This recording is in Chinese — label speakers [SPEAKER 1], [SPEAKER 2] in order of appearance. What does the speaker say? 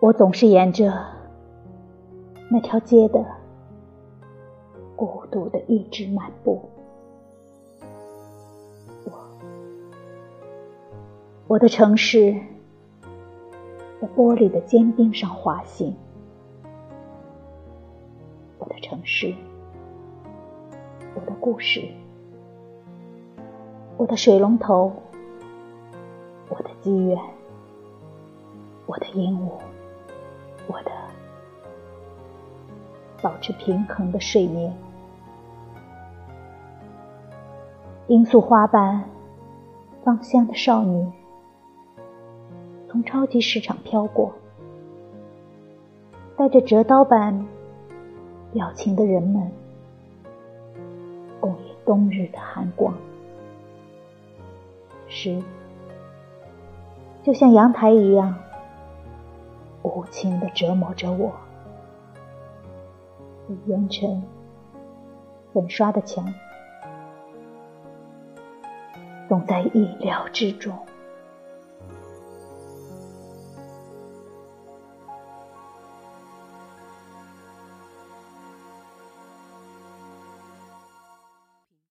[SPEAKER 1] 我总是沿着那条街的孤独的一直漫步。我，我的城市在玻璃的坚冰上滑行。我的城市，我的故事，我的水龙头，我的机缘，我的鹦鹉，我的保持平衡的睡眠。罂粟花瓣芳香的少女，从超级市场飘过，带着折刀般。表情的人们，共饮冬日的寒光，诗就像阳台一样，无情的折磨着我。烟尘粉刷的墙，总在意料之中。